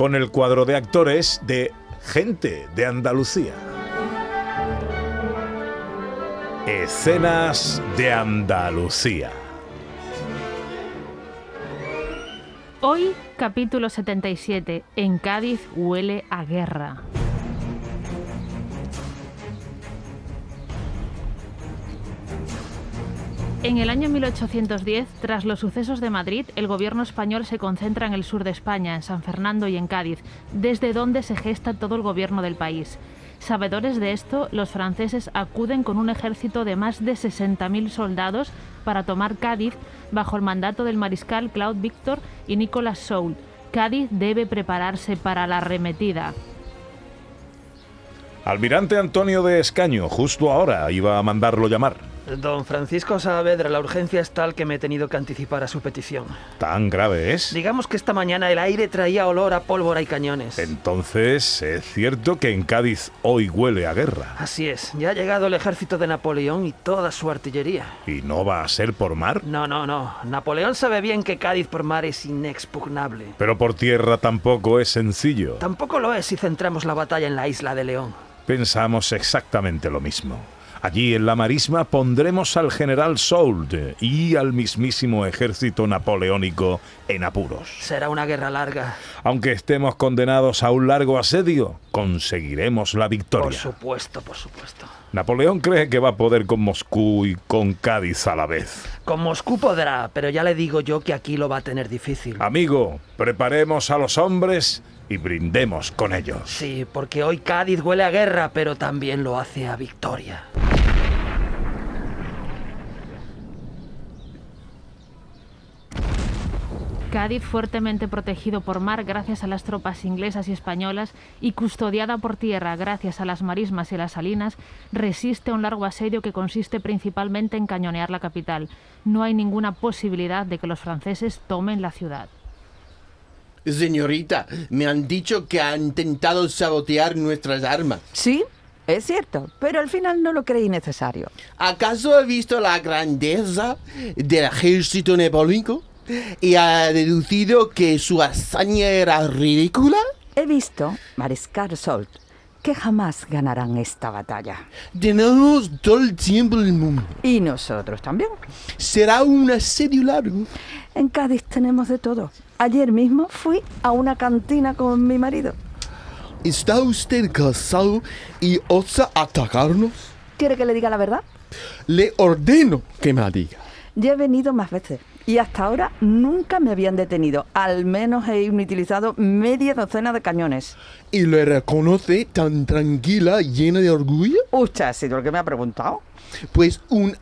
Con el cuadro de actores de Gente de Andalucía. Escenas de Andalucía. Hoy, capítulo 77. En Cádiz huele a guerra. En el año 1810, tras los sucesos de Madrid, el gobierno español se concentra en el sur de España, en San Fernando y en Cádiz, desde donde se gesta todo el gobierno del país. Sabedores de esto, los franceses acuden con un ejército de más de 60.000 soldados para tomar Cádiz bajo el mandato del mariscal Claude Victor y Nicolas Soult. Cádiz debe prepararse para la arremetida. Almirante Antonio de Escaño, justo ahora iba a mandarlo llamar. Don Francisco Saavedra, la urgencia es tal que me he tenido que anticipar a su petición. ¿Tan grave es? Digamos que esta mañana el aire traía olor a pólvora y cañones. Entonces, es cierto que en Cádiz hoy huele a guerra. Así es, ya ha llegado el ejército de Napoleón y toda su artillería. ¿Y no va a ser por mar? No, no, no. Napoleón sabe bien que Cádiz por mar es inexpugnable. Pero por tierra tampoco es sencillo. Tampoco lo es si centramos la batalla en la isla de León. Pensamos exactamente lo mismo. Allí en la marisma pondremos al general Soult y al mismísimo ejército napoleónico en apuros. Será una guerra larga. Aunque estemos condenados a un largo asedio, conseguiremos la victoria. Por supuesto, por supuesto. Napoleón cree que va a poder con Moscú y con Cádiz a la vez. Con Moscú podrá, pero ya le digo yo que aquí lo va a tener difícil. Amigo, preparemos a los hombres y brindemos con ellos. Sí, porque hoy Cádiz huele a guerra, pero también lo hace a victoria. Cádiz, fuertemente protegido por mar gracias a las tropas inglesas y españolas y custodiada por tierra gracias a las marismas y las salinas, resiste un largo asedio que consiste principalmente en cañonear la capital. No hay ninguna posibilidad de que los franceses tomen la ciudad. Señorita, me han dicho que ha intentado sabotear nuestras armas. Sí, es cierto, pero al final no lo creí necesario. ¿Acaso ha visto la grandeza del ejército napoleónico y ha deducido que su hazaña era ridícula? He visto, Mariscal Solt, que jamás ganarán esta batalla. Tenemos todo el tiempo del mundo. Y nosotros también. Será un asedio largo. En Cádiz tenemos de todo. Ayer mismo fui a una cantina con mi marido. ¿Está usted casado y osa atacarnos? ¿Quiere que le diga la verdad? Le ordeno que me la diga. Ya he venido más veces y hasta ahora nunca me habían detenido. Al menos he utilizado media docena de cañones. ¿Y le reconoce tan tranquila, llena de orgullo? ¿Usted ha sido el que me ha preguntado? Pues un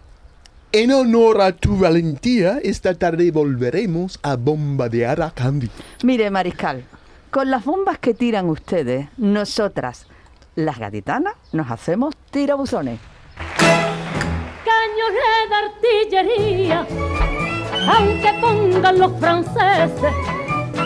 en honor a tu valentía, esta tarde volveremos a bombardear a Candy. Mire, Mariscal, con las bombas que tiran ustedes, nosotras, las gaditanas, nos hacemos tirabuzones. Cañones de artillería, aunque pongan los franceses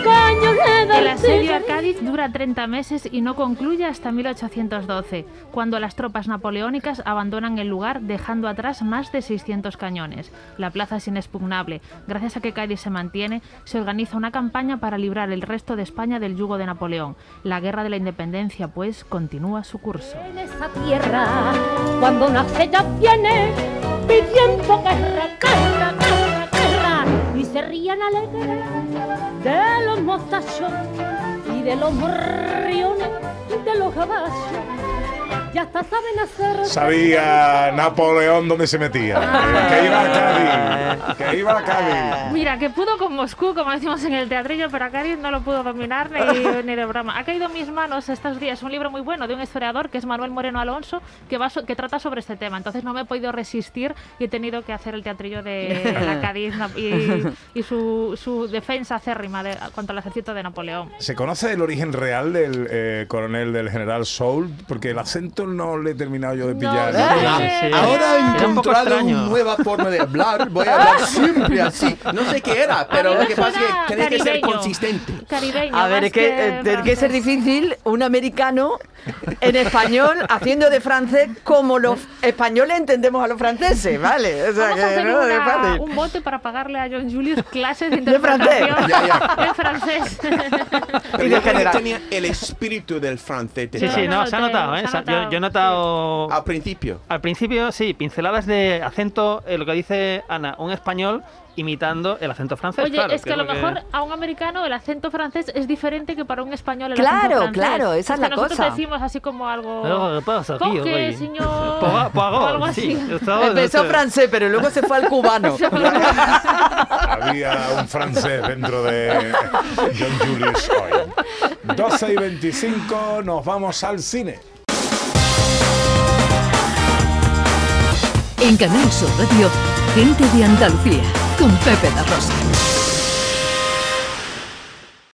el asedio a Cádiz dura 30 meses y no concluye hasta 1812, cuando las tropas napoleónicas abandonan el lugar dejando atrás más de 600 cañones. La plaza es inexpugnable. Gracias a que Cádiz se mantiene, se organiza una campaña para librar el resto de España del yugo de Napoleón. La guerra de la independencia, pues, continúa su curso. En esa tierra, cuando nace ya viene pidiendo guerra, guerra, guerra, se rían alegres de los mostachos y de los morriones de los caballos. Ya hasta saben hacer. Sabía Napoleón dónde se metía. eh, que iba a Cádiz. Que iba a Cádiz. Mira, que pudo con Moscú, como decimos en el teatrillo, pero a Cádiz no lo pudo dominar ni, ni de broma. Ha caído en mis manos estos días un libro muy bueno de un historiador que es Manuel Moreno Alonso, que, va so- que trata sobre este tema. Entonces no me he podido resistir y he tenido que hacer el teatrillo de la Cádiz y, y su, su defensa acérrima de, contra el ejército de Napoleón. ¿Se conoce el origen real del eh, coronel del general Soult? Porque el acento no le he terminado yo de pillar. no, ¿no? sí, sí. Ahora he un encontrado una nueva forma de hablar. Voy a hablar siempre así. No sé qué era, pero A mí lo que pasa es que tiene que ser consistente. Caribeño. A ver, es que eh, tiene que ser difícil un americano en español haciendo de francés como los españoles entendemos a los franceses, ¿vale? O sea Vamos a que hacer no es una- un bote para pagarle a John Julius clases de De francés. interpretación Ya, ya. en francés. Pero Y de general. tenía el espíritu del francés. Sí, tenía. sí, no, no, se ha notado, ¿eh? se ha notado, Yo, yo he notado... Al principio. Al principio, sí, pinceladas de acento, eh, lo que dice Ana, un español imitando el acento francés. Oye, claro, es que a lo mejor a un americano el acento francés es diferente que para un español el Claro, acento francés. claro, esa es la que nosotros cosa. decimos así como algo... Algo que pasa aquí, ¿Con qué, señor? Poagó, O algo sí, así. estaba- Empezó francés, pero luego se fue al cubano. Había un francés dentro de John Julius hoy. 12 y 25, nos vamos al cine. En Canal Sur Radio, gente de Andalucía, con Pepe da Rosa.